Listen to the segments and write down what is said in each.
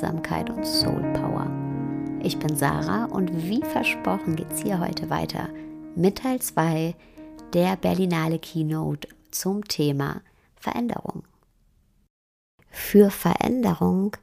Achtsamkeit und Soul Power. Ich bin Sarah und wie versprochen geht es hier heute weiter mit Teil 2 der Berlinale Keynote zum Thema Veränderung. Für Veränderung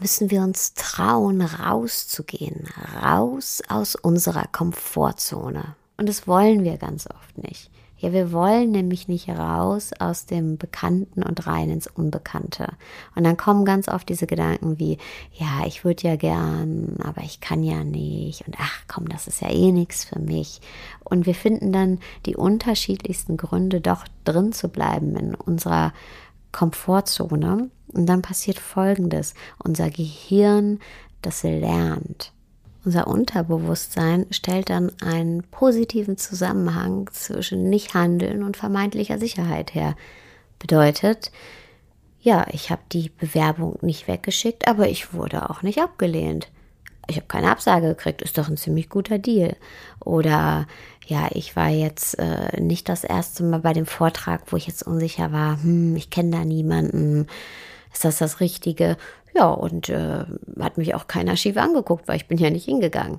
müssen wir uns trauen, rauszugehen, raus aus unserer Komfortzone. Und das wollen wir ganz oft nicht. Ja, wir wollen nämlich nicht raus aus dem Bekannten und rein ins Unbekannte. Und dann kommen ganz oft diese Gedanken wie, ja, ich würde ja gern, aber ich kann ja nicht. Und ach komm, das ist ja eh nichts für mich. Und wir finden dann die unterschiedlichsten Gründe, doch drin zu bleiben in unserer Komfortzone. Und dann passiert Folgendes. Unser Gehirn, das lernt. Unser Unterbewusstsein stellt dann einen positiven Zusammenhang zwischen Nichthandeln und vermeintlicher Sicherheit her. Bedeutet, ja, ich habe die Bewerbung nicht weggeschickt, aber ich wurde auch nicht abgelehnt. Ich habe keine Absage gekriegt, ist doch ein ziemlich guter Deal. Oder ja, ich war jetzt äh, nicht das erste Mal bei dem Vortrag, wo ich jetzt unsicher war, hm, ich kenne da niemanden, ist das das Richtige? Ja, und äh, hat mich auch keiner schief angeguckt, weil ich bin ja nicht hingegangen.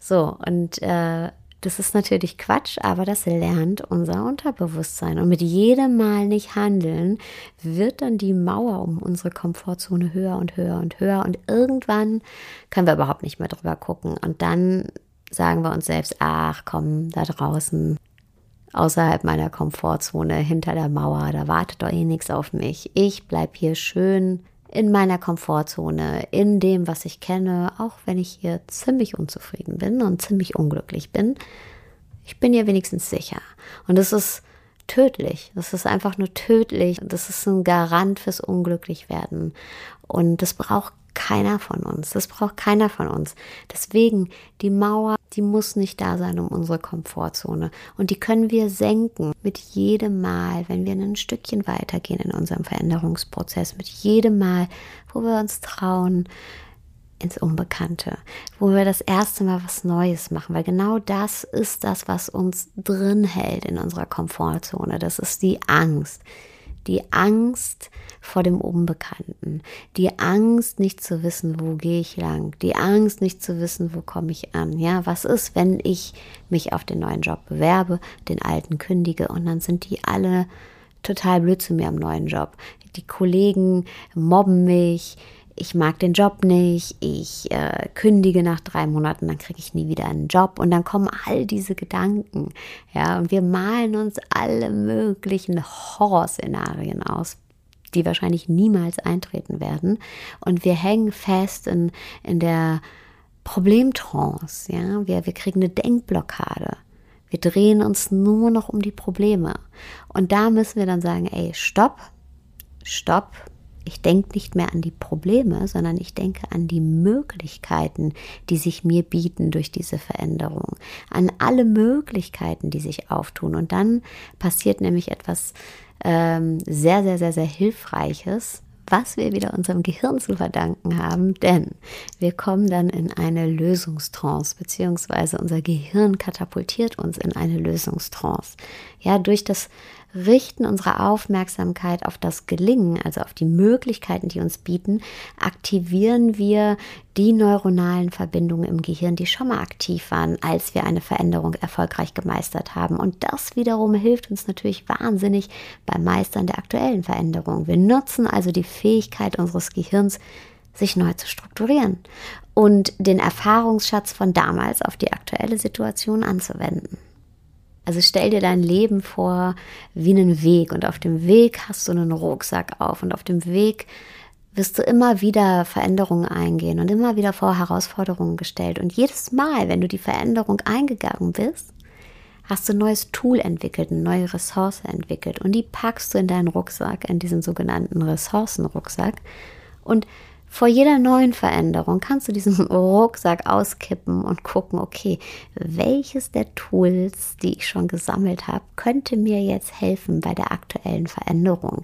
So, und äh, das ist natürlich Quatsch, aber das lernt unser Unterbewusstsein. Und mit jedem Mal nicht handeln, wird dann die Mauer um unsere Komfortzone höher und höher und höher. Und irgendwann können wir überhaupt nicht mehr drüber gucken. Und dann sagen wir uns selbst, ach komm, da draußen, außerhalb meiner Komfortzone, hinter der Mauer, da wartet doch eh nichts auf mich. Ich bleib hier schön in meiner Komfortzone, in dem, was ich kenne, auch wenn ich hier ziemlich unzufrieden bin und ziemlich unglücklich bin. Ich bin hier wenigstens sicher. Und das ist tödlich. Das ist einfach nur tödlich. Das ist ein Garant fürs Unglücklichwerden. Und das braucht keiner von uns. Das braucht keiner von uns. Deswegen, die Mauer, die muss nicht da sein um unsere Komfortzone. Und die können wir senken mit jedem Mal, wenn wir ein Stückchen weitergehen in unserem Veränderungsprozess, mit jedem Mal, wo wir uns trauen, ins Unbekannte, wo wir das erste Mal was Neues machen, weil genau das ist das, was uns drin hält in unserer Komfortzone. Das ist die Angst die Angst vor dem Unbekannten, die Angst nicht zu wissen, wo gehe ich lang, die Angst nicht zu wissen, wo komme ich an. Ja, was ist, wenn ich mich auf den neuen Job bewerbe, den alten kündige und dann sind die alle total blöd zu mir am neuen Job. Die Kollegen mobben mich, ich mag den Job nicht, ich äh, kündige nach drei Monaten, dann kriege ich nie wieder einen Job. Und dann kommen all diese Gedanken, ja, und wir malen uns alle möglichen Horrorszenarien aus, die wahrscheinlich niemals eintreten werden. Und wir hängen fest in, in der Problemtrance, ja, wir, wir kriegen eine Denkblockade. Wir drehen uns nur noch um die Probleme. Und da müssen wir dann sagen, ey, stopp, stopp, ich denke nicht mehr an die Probleme, sondern ich denke an die Möglichkeiten, die sich mir bieten durch diese Veränderung, an alle Möglichkeiten, die sich auftun. Und dann passiert nämlich etwas ähm, sehr, sehr, sehr, sehr Hilfreiches, was wir wieder unserem Gehirn zu verdanken haben, denn wir kommen dann in eine Lösungstrance, beziehungsweise unser Gehirn katapultiert uns in eine Lösungstrance. Ja, durch das Richten unserer Aufmerksamkeit auf das Gelingen, also auf die Möglichkeiten, die uns bieten, aktivieren wir die neuronalen Verbindungen im Gehirn, die schon mal aktiv waren, als wir eine Veränderung erfolgreich gemeistert haben. Und das wiederum hilft uns natürlich wahnsinnig beim Meistern der aktuellen Veränderung. Wir nutzen also die Fähigkeit unseres Gehirns, sich neu zu strukturieren und den Erfahrungsschatz von damals auf die aktuelle Situation anzuwenden. Also stell dir dein Leben vor wie einen Weg und auf dem Weg hast du einen Rucksack auf und auf dem Weg wirst du immer wieder Veränderungen eingehen und immer wieder vor Herausforderungen gestellt. Und jedes Mal, wenn du die Veränderung eingegangen bist, hast du ein neues Tool entwickelt, eine neue Ressource entwickelt und die packst du in deinen Rucksack, in diesen sogenannten Ressourcenrucksack. Und vor jeder neuen Veränderung kannst du diesen Rucksack auskippen und gucken, okay, welches der Tools, die ich schon gesammelt habe, könnte mir jetzt helfen bei der aktuellen Veränderung.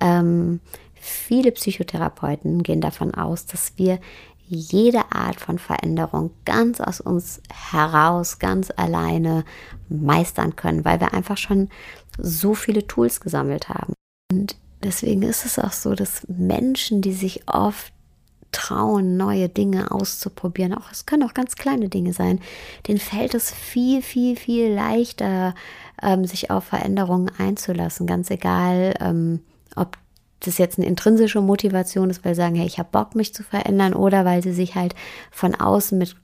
Ähm, viele Psychotherapeuten gehen davon aus, dass wir jede Art von Veränderung ganz aus uns heraus, ganz alleine meistern können, weil wir einfach schon so viele Tools gesammelt haben. Und deswegen ist es auch so, dass Menschen, die sich oft trauen, neue Dinge auszuprobieren, auch es können auch ganz kleine Dinge sein, denen fällt es viel, viel, viel leichter, ähm, sich auf Veränderungen einzulassen, ganz egal, ähm, ob das jetzt eine intrinsische Motivation ist, weil sie sagen, hey, ich habe Bock, mich zu verändern, oder weil sie sich halt von außen mit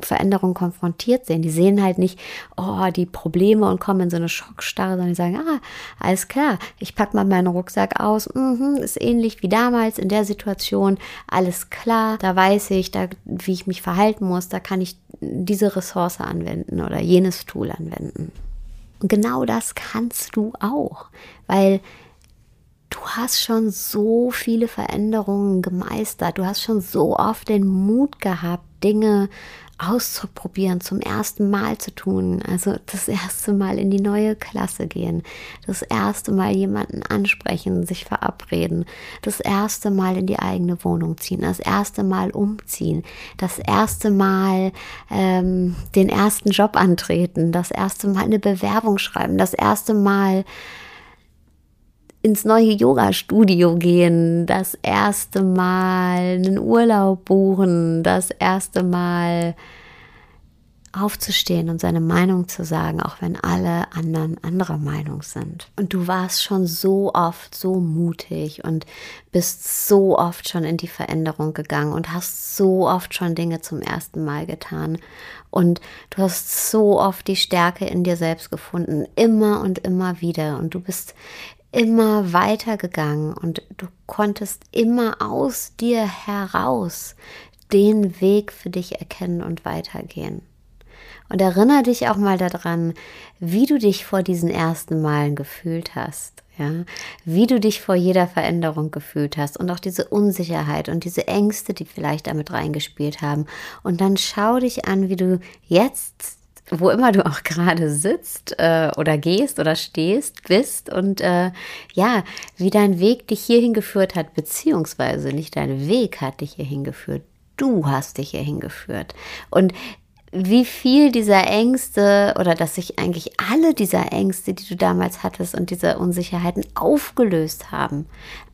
Veränderungen konfrontiert sehen. Die sehen halt nicht, oh, die Probleme und kommen in so eine Schockstarre, sondern die sagen, ah, alles klar, ich packe mal meinen Rucksack aus, mhm, ist ähnlich wie damals in der Situation, alles klar, da weiß ich, da, wie ich mich verhalten muss, da kann ich diese Ressource anwenden oder jenes Tool anwenden. Und genau das kannst du auch, weil du hast schon so viele Veränderungen gemeistert. Du hast schon so oft den Mut gehabt, Dinge auszuprobieren, zum ersten Mal zu tun. Also das erste Mal in die neue Klasse gehen, das erste Mal jemanden ansprechen, sich verabreden, das erste Mal in die eigene Wohnung ziehen, das erste Mal umziehen, das erste Mal ähm, den ersten Job antreten, das erste Mal eine Bewerbung schreiben, das erste Mal ins neue Yoga-Studio gehen, das erste Mal einen Urlaub buchen, das erste Mal aufzustehen und seine Meinung zu sagen, auch wenn alle anderen anderer Meinung sind. Und du warst schon so oft so mutig und bist so oft schon in die Veränderung gegangen und hast so oft schon Dinge zum ersten Mal getan. Und du hast so oft die Stärke in dir selbst gefunden, immer und immer wieder. Und du bist immer weitergegangen und du konntest immer aus dir heraus den Weg für dich erkennen und weitergehen. Und erinnere dich auch mal daran, wie du dich vor diesen ersten Malen gefühlt hast. Ja, wie du dich vor jeder Veränderung gefühlt hast und auch diese Unsicherheit und diese Ängste, die vielleicht damit reingespielt haben. Und dann schau dich an, wie du jetzt wo immer du auch gerade sitzt äh, oder gehst oder stehst, bist und äh, ja, wie dein Weg dich hierhin geführt hat, beziehungsweise nicht dein Weg hat dich hierhin geführt, du hast dich hierhin geführt. Und wie viel dieser Ängste oder dass sich eigentlich alle dieser Ängste, die du damals hattest und diese Unsicherheiten aufgelöst haben.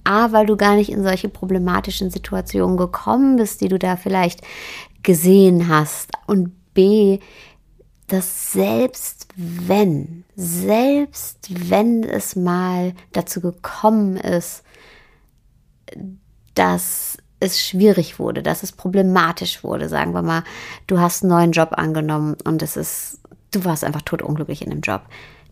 A, weil du gar nicht in solche problematischen Situationen gekommen bist, die du da vielleicht gesehen hast. Und B, dass selbst wenn, selbst wenn es mal dazu gekommen ist, dass es schwierig wurde, dass es problematisch wurde, sagen wir mal, du hast einen neuen Job angenommen und es ist, du warst einfach totunglücklich in dem Job.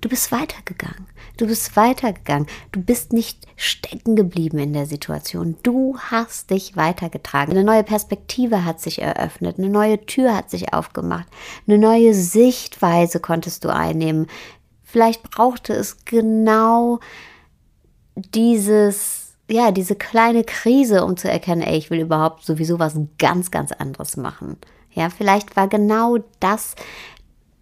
Du bist weitergegangen. Du bist weitergegangen. Du bist nicht stecken geblieben in der Situation. Du hast dich weitergetragen. Eine neue Perspektive hat sich eröffnet. Eine neue Tür hat sich aufgemacht. Eine neue Sichtweise konntest du einnehmen. Vielleicht brauchte es genau dieses, ja, diese kleine Krise, um zu erkennen, ey, ich will überhaupt sowieso was ganz, ganz anderes machen. Ja, vielleicht war genau das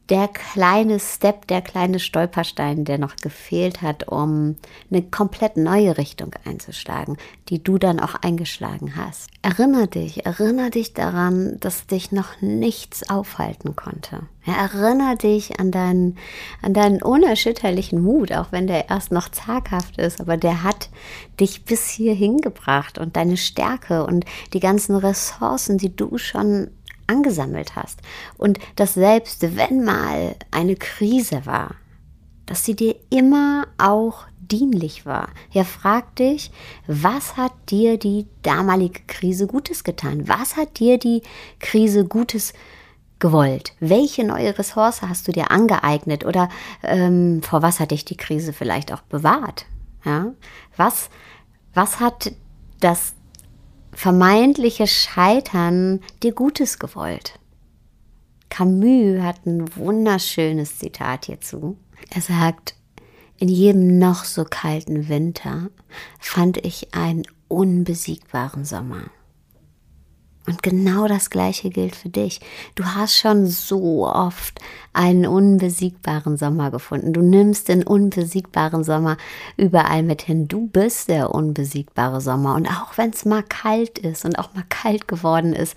der kleine Step, der kleine Stolperstein, der noch gefehlt hat, um eine komplett neue Richtung einzuschlagen, die du dann auch eingeschlagen hast. Erinner dich, erinner dich daran, dass dich noch nichts aufhalten konnte. Erinner dich an deinen, an deinen unerschütterlichen Mut, auch wenn der erst noch zaghaft ist, aber der hat dich bis hierhin gebracht und deine Stärke und die ganzen Ressourcen, die du schon angesammelt hast. Und dass selbst wenn mal eine Krise war, dass sie dir immer auch dienlich war. Ja, frag dich, was hat dir die damalige Krise Gutes getan? Was hat dir die Krise Gutes gewollt? Welche neue Ressource hast du dir angeeignet oder ähm, vor was hat dich die Krise vielleicht auch bewahrt? Ja, was, was hat das vermeintliche Scheitern dir Gutes gewollt. Camus hat ein wunderschönes Zitat hierzu. Er sagt, in jedem noch so kalten Winter fand ich einen unbesiegbaren Sommer. Und genau das Gleiche gilt für dich. Du hast schon so oft einen unbesiegbaren Sommer gefunden. Du nimmst den unbesiegbaren Sommer überall mit hin. Du bist der unbesiegbare Sommer. Und auch wenn es mal kalt ist und auch mal kalt geworden ist,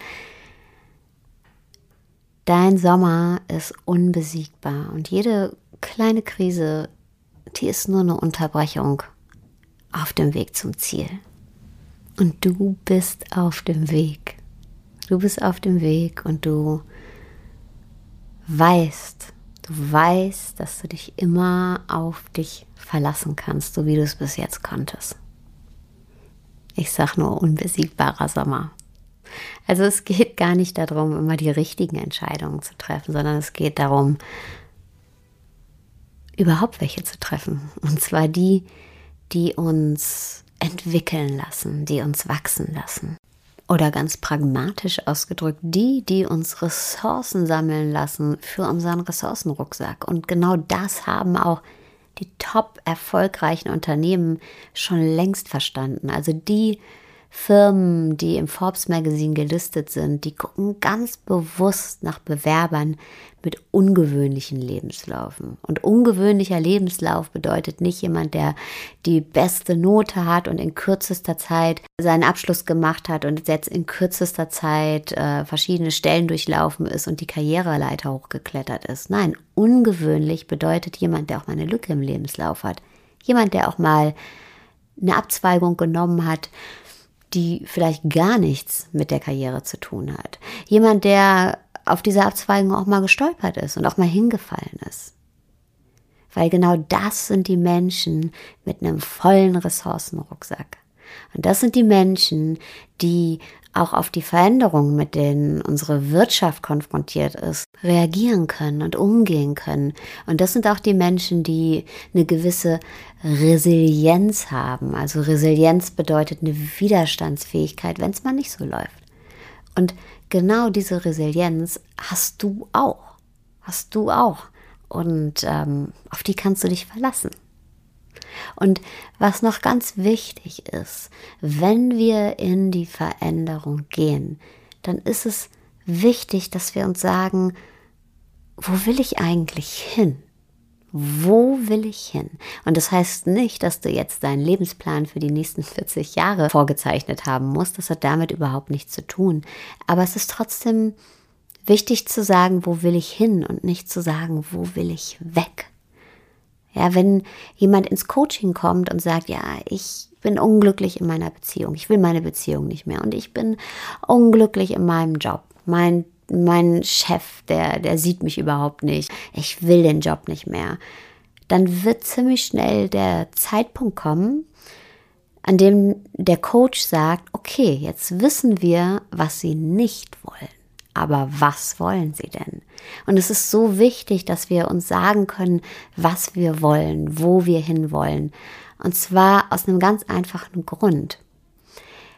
dein Sommer ist unbesiegbar. Und jede kleine Krise, die ist nur eine Unterbrechung auf dem Weg zum Ziel. Und du bist auf dem Weg. Du bist auf dem Weg und du weißt, du weißt, dass du dich immer auf dich verlassen kannst, so wie du es bis jetzt konntest. Ich sag nur unbesiegbarer Sommer. Also es geht gar nicht darum, immer die richtigen Entscheidungen zu treffen, sondern es geht darum, überhaupt welche zu treffen. Und zwar die, die uns entwickeln lassen, die uns wachsen lassen. Oder ganz pragmatisch ausgedrückt, die, die uns Ressourcen sammeln lassen für unseren Ressourcenrucksack. Und genau das haben auch die top erfolgreichen Unternehmen schon längst verstanden. Also die Firmen, die im Forbes Magazine gelistet sind, die gucken ganz bewusst nach Bewerbern mit ungewöhnlichen Lebenslaufen. Und ungewöhnlicher Lebenslauf bedeutet nicht jemand, der die beste Note hat und in kürzester Zeit seinen Abschluss gemacht hat und jetzt in kürzester Zeit äh, verschiedene Stellen durchlaufen ist und die Karriereleiter hochgeklettert ist. Nein, ungewöhnlich bedeutet jemand, der auch mal eine Lücke im Lebenslauf hat. Jemand, der auch mal eine Abzweigung genommen hat, die vielleicht gar nichts mit der Karriere zu tun hat. Jemand, der auf dieser Abzweigung auch mal gestolpert ist und auch mal hingefallen ist. Weil genau das sind die Menschen mit einem vollen Ressourcenrucksack. Und das sind die Menschen, die auch auf die Veränderungen, mit denen unsere Wirtschaft konfrontiert ist, reagieren können und umgehen können. Und das sind auch die Menschen, die eine gewisse Resilienz haben. Also Resilienz bedeutet eine Widerstandsfähigkeit, wenn es mal nicht so läuft. Und genau diese Resilienz hast du auch. Hast du auch. Und ähm, auf die kannst du dich verlassen. Und was noch ganz wichtig ist, wenn wir in die Veränderung gehen, dann ist es wichtig, dass wir uns sagen, wo will ich eigentlich hin? Wo will ich hin? Und das heißt nicht, dass du jetzt deinen Lebensplan für die nächsten 40 Jahre vorgezeichnet haben musst. Das hat damit überhaupt nichts zu tun. Aber es ist trotzdem wichtig zu sagen, wo will ich hin und nicht zu sagen, wo will ich weg. Ja, wenn jemand ins Coaching kommt und sagt, ja, ich bin unglücklich in meiner Beziehung, ich will meine Beziehung nicht mehr und ich bin unglücklich in meinem Job, mein, mein Chef, der, der sieht mich überhaupt nicht, ich will den Job nicht mehr, dann wird ziemlich schnell der Zeitpunkt kommen, an dem der Coach sagt, okay, jetzt wissen wir, was sie nicht wollen. Aber was wollen sie denn? Und es ist so wichtig, dass wir uns sagen können, was wir wollen, wo wir hinwollen. Und zwar aus einem ganz einfachen Grund.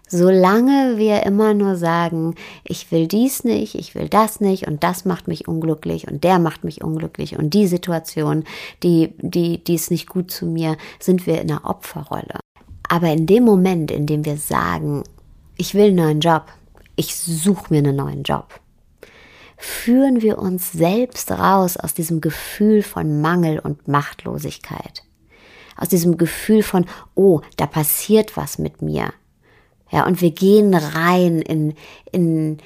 Solange wir immer nur sagen, ich will dies nicht, ich will das nicht und das macht mich unglücklich und der macht mich unglücklich und die Situation, die, die, die ist nicht gut zu mir, sind wir in einer Opferrolle. Aber in dem Moment, in dem wir sagen, ich will einen neuen Job, ich suche mir einen neuen Job, führen wir uns selbst raus aus diesem Gefühl von Mangel und Machtlosigkeit. Aus diesem Gefühl von, oh, da passiert was mit mir. Ja, und wir gehen rein in, in,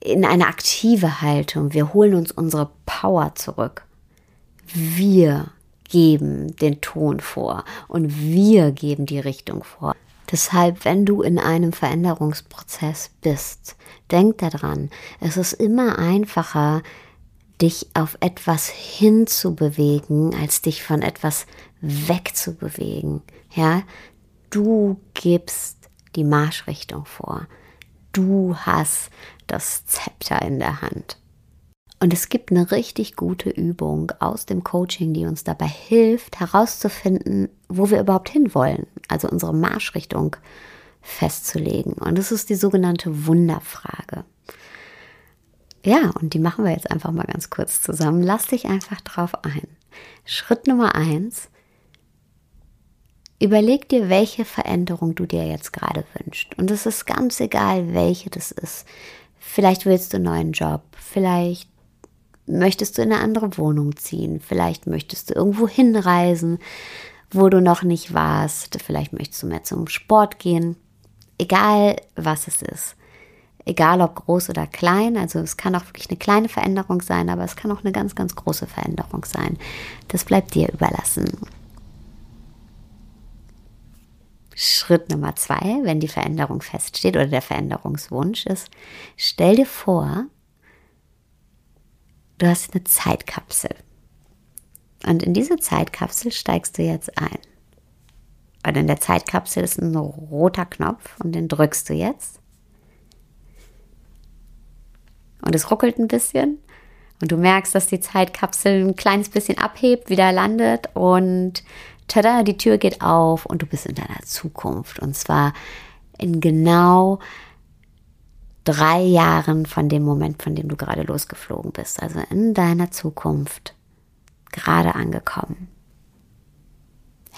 in eine aktive Haltung. Wir holen uns unsere Power zurück. Wir geben den Ton vor und wir geben die Richtung vor. Deshalb, wenn du in einem Veränderungsprozess bist, denk daran, es ist immer einfacher, dich auf etwas hinzubewegen, als dich von etwas wegzubewegen. Ja, du gibst die Marschrichtung vor. Du hast das Zepter in der Hand. Und es gibt eine richtig gute Übung aus dem Coaching, die uns dabei hilft, herauszufinden, wo wir überhaupt hinwollen, also unsere Marschrichtung festzulegen. Und das ist die sogenannte Wunderfrage. Ja, und die machen wir jetzt einfach mal ganz kurz zusammen. Lass dich einfach drauf ein. Schritt Nummer eins. Überleg dir, welche Veränderung du dir jetzt gerade wünschst. Und es ist ganz egal, welche das ist. Vielleicht willst du einen neuen Job, vielleicht möchtest du in eine andere Wohnung ziehen, vielleicht möchtest du irgendwo hinreisen, wo du noch nicht warst, vielleicht möchtest du mehr zum Sport gehen. Egal, was es ist. Egal ob groß oder klein, also es kann auch wirklich eine kleine Veränderung sein, aber es kann auch eine ganz, ganz große Veränderung sein. Das bleibt dir überlassen. Schritt Nummer zwei, wenn die Veränderung feststeht oder der Veränderungswunsch ist, stell dir vor, du hast eine Zeitkapsel. Und in diese Zeitkapsel steigst du jetzt ein. Und in der Zeitkapsel ist ein roter Knopf und den drückst du jetzt. Und es ruckelt ein bisschen. Und du merkst, dass die Zeitkapsel ein kleines bisschen abhebt, wieder landet und tada, die Tür geht auf und du bist in deiner Zukunft. Und zwar in genau drei Jahren von dem Moment, von dem du gerade losgeflogen bist. Also in deiner Zukunft gerade angekommen.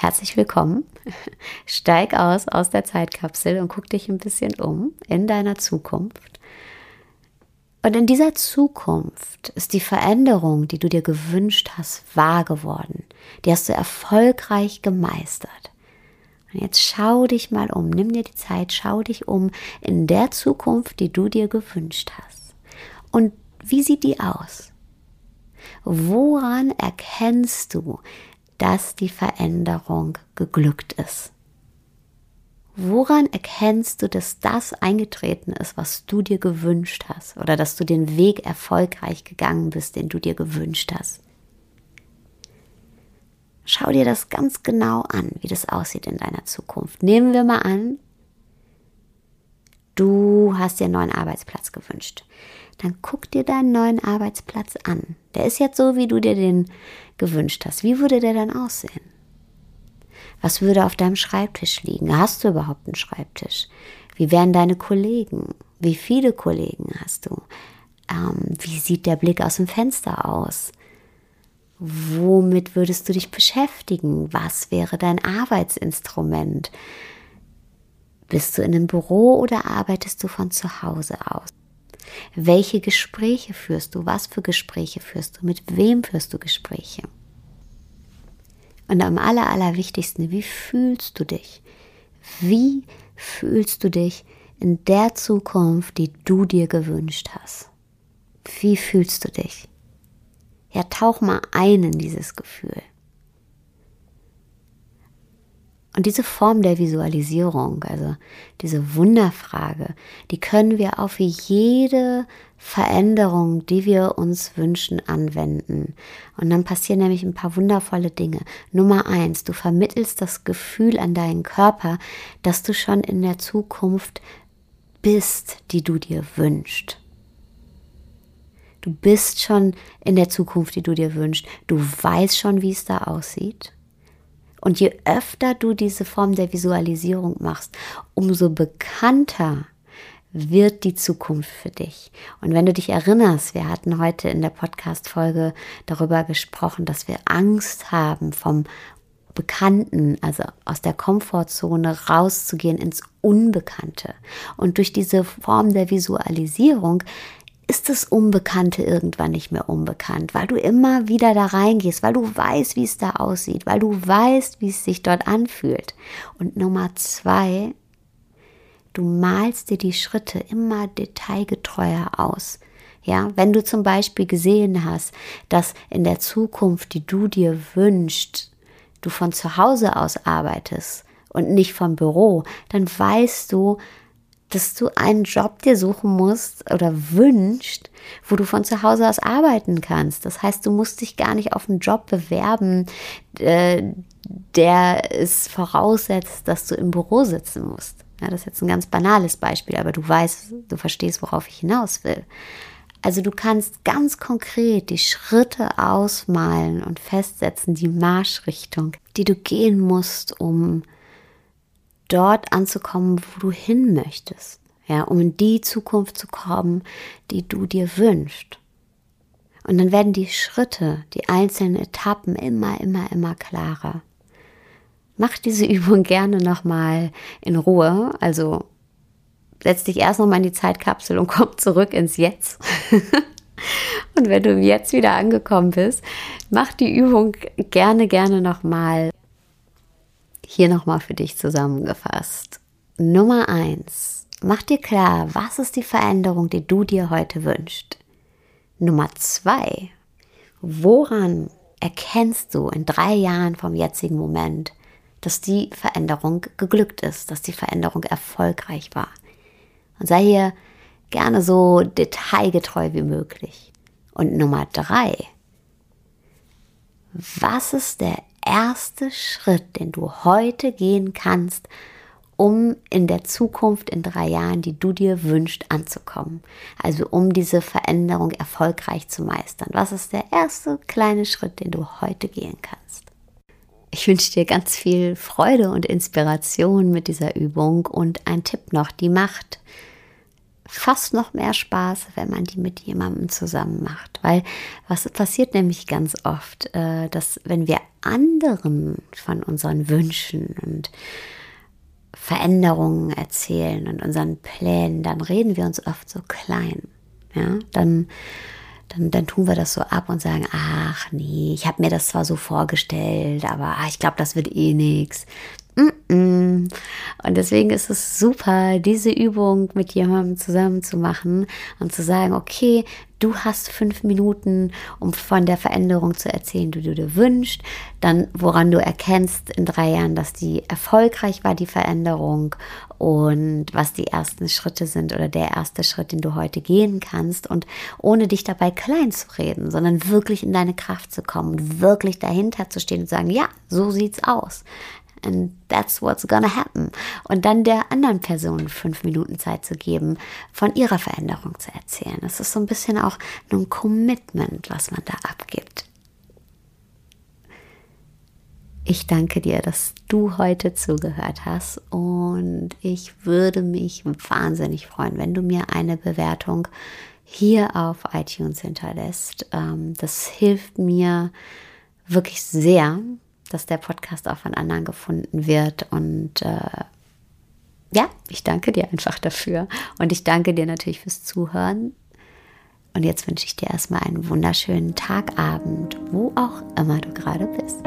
Herzlich willkommen. Steig aus aus der Zeitkapsel und guck dich ein bisschen um in deiner Zukunft. Und in dieser Zukunft ist die Veränderung, die du dir gewünscht hast, wahr geworden. Die hast du erfolgreich gemeistert. Und jetzt schau dich mal um, nimm dir die Zeit, schau dich um in der Zukunft, die du dir gewünscht hast. Und wie sieht die aus? Woran erkennst du, dass die Veränderung geglückt ist? Woran erkennst du, dass das eingetreten ist, was du dir gewünscht hast oder dass du den Weg erfolgreich gegangen bist, den du dir gewünscht hast? Schau dir das ganz genau an, wie das aussieht in deiner Zukunft. Nehmen wir mal an, du hast dir einen neuen Arbeitsplatz gewünscht. Dann guck dir deinen neuen Arbeitsplatz an. Der ist jetzt so, wie du dir den gewünscht hast. Wie würde der dann aussehen? Was würde auf deinem Schreibtisch liegen? Hast du überhaupt einen Schreibtisch? Wie wären deine Kollegen? Wie viele Kollegen hast du? Ähm, wie sieht der Blick aus dem Fenster aus? Womit würdest du dich beschäftigen? Was wäre dein Arbeitsinstrument? Bist du in einem Büro oder arbeitest du von zu Hause aus? Welche Gespräche führst du? Was für Gespräche führst du? Mit wem führst du Gespräche? Und am aller, allerwichtigsten, wie fühlst du dich? Wie fühlst du dich in der Zukunft, die du dir gewünscht hast? Wie fühlst du dich? Ja, tauch mal ein in dieses Gefühl. Und diese Form der Visualisierung, also diese Wunderfrage, die können wir auf jede Veränderung, die wir uns wünschen, anwenden. Und dann passieren nämlich ein paar wundervolle Dinge. Nummer eins, du vermittelst das Gefühl an deinen Körper, dass du schon in der Zukunft bist, die du dir wünschst. Du bist schon in der Zukunft, die du dir wünschst. Du weißt schon, wie es da aussieht. Und je öfter du diese Form der Visualisierung machst, umso bekannter wird die Zukunft für dich. Und wenn du dich erinnerst, wir hatten heute in der Podcast-Folge darüber gesprochen, dass wir Angst haben vom Bekannten, also aus der Komfortzone rauszugehen ins Unbekannte. Und durch diese Form der Visualisierung ist das Unbekannte irgendwann nicht mehr unbekannt, weil du immer wieder da reingehst, weil du weißt, wie es da aussieht, weil du weißt, wie es sich dort anfühlt. Und Nummer zwei, du malst dir die Schritte immer detailgetreuer aus. Ja, wenn du zum Beispiel gesehen hast, dass in der Zukunft, die du dir wünschst, du von zu Hause aus arbeitest und nicht vom Büro, dann weißt du, dass du einen Job dir suchen musst oder wünscht, wo du von zu Hause aus arbeiten kannst. Das heißt, du musst dich gar nicht auf einen Job bewerben, äh, der es voraussetzt, dass du im Büro sitzen musst. Ja, das ist jetzt ein ganz banales Beispiel, aber du weißt, du verstehst, worauf ich hinaus will. Also du kannst ganz konkret die Schritte ausmalen und festsetzen, die Marschrichtung, die du gehen musst, um dort anzukommen, wo du hin möchtest. Ja, um in die Zukunft zu kommen, die du dir wünschst. Und dann werden die Schritte, die einzelnen Etappen immer, immer, immer klarer. mach diese Übung gerne nochmal in Ruhe. Also setz dich erst nochmal in die Zeitkapsel und komm zurück ins Jetzt. und wenn du jetzt wieder angekommen bist, mach die Übung gerne, gerne nochmal. Hier nochmal für dich zusammengefasst. Nummer eins. Mach dir klar, was ist die Veränderung, die du dir heute wünschst. Nummer zwei. Woran erkennst du in drei Jahren vom jetzigen Moment, dass die Veränderung geglückt ist, dass die Veränderung erfolgreich war? Und sei hier gerne so detailgetreu wie möglich. Und Nummer drei, was ist der erste Schritt, den du heute gehen kannst, um in der Zukunft in drei Jahren, die du dir wünschst, anzukommen. Also um diese Veränderung erfolgreich zu meistern. Was ist der erste kleine Schritt, den du heute gehen kannst? Ich wünsche dir ganz viel Freude und Inspiration mit dieser Übung und ein Tipp noch, die macht fast noch mehr Spaß, wenn man die mit jemandem zusammen macht. Weil was passiert nämlich ganz oft, äh, dass wenn wir anderen von unseren Wünschen und Veränderungen erzählen und unseren Plänen, dann reden wir uns oft so klein. Ja, dann, dann, dann tun wir das so ab und sagen, ach nee, ich habe mir das zwar so vorgestellt, aber ach, ich glaube, das wird eh nichts. Und deswegen ist es super, diese Übung mit jemandem zusammen zu machen und zu sagen, okay, du hast fünf Minuten, um von der Veränderung zu erzählen, die du dir wünschst, dann woran du erkennst in drei Jahren, dass die erfolgreich war, die Veränderung und was die ersten Schritte sind oder der erste Schritt, den du heute gehen kannst. Und ohne dich dabei klein zu reden, sondern wirklich in deine Kraft zu kommen und wirklich dahinter zu stehen und sagen, ja, so sieht's aus. And that's what's gonna happen. Und dann der anderen Person fünf Minuten Zeit zu geben, von ihrer Veränderung zu erzählen. Das ist so ein bisschen auch ein Commitment, was man da abgibt. Ich danke dir, dass du heute zugehört hast und ich würde mich wahnsinnig freuen, wenn du mir eine Bewertung hier auf iTunes hinterlässt. Ähm, das hilft mir wirklich sehr, dass der Podcast auch von anderen gefunden wird. Und äh, ja, ich danke dir einfach dafür. Und ich danke dir natürlich fürs Zuhören. Und jetzt wünsche ich dir erstmal einen wunderschönen Tagabend, wo auch immer du gerade bist.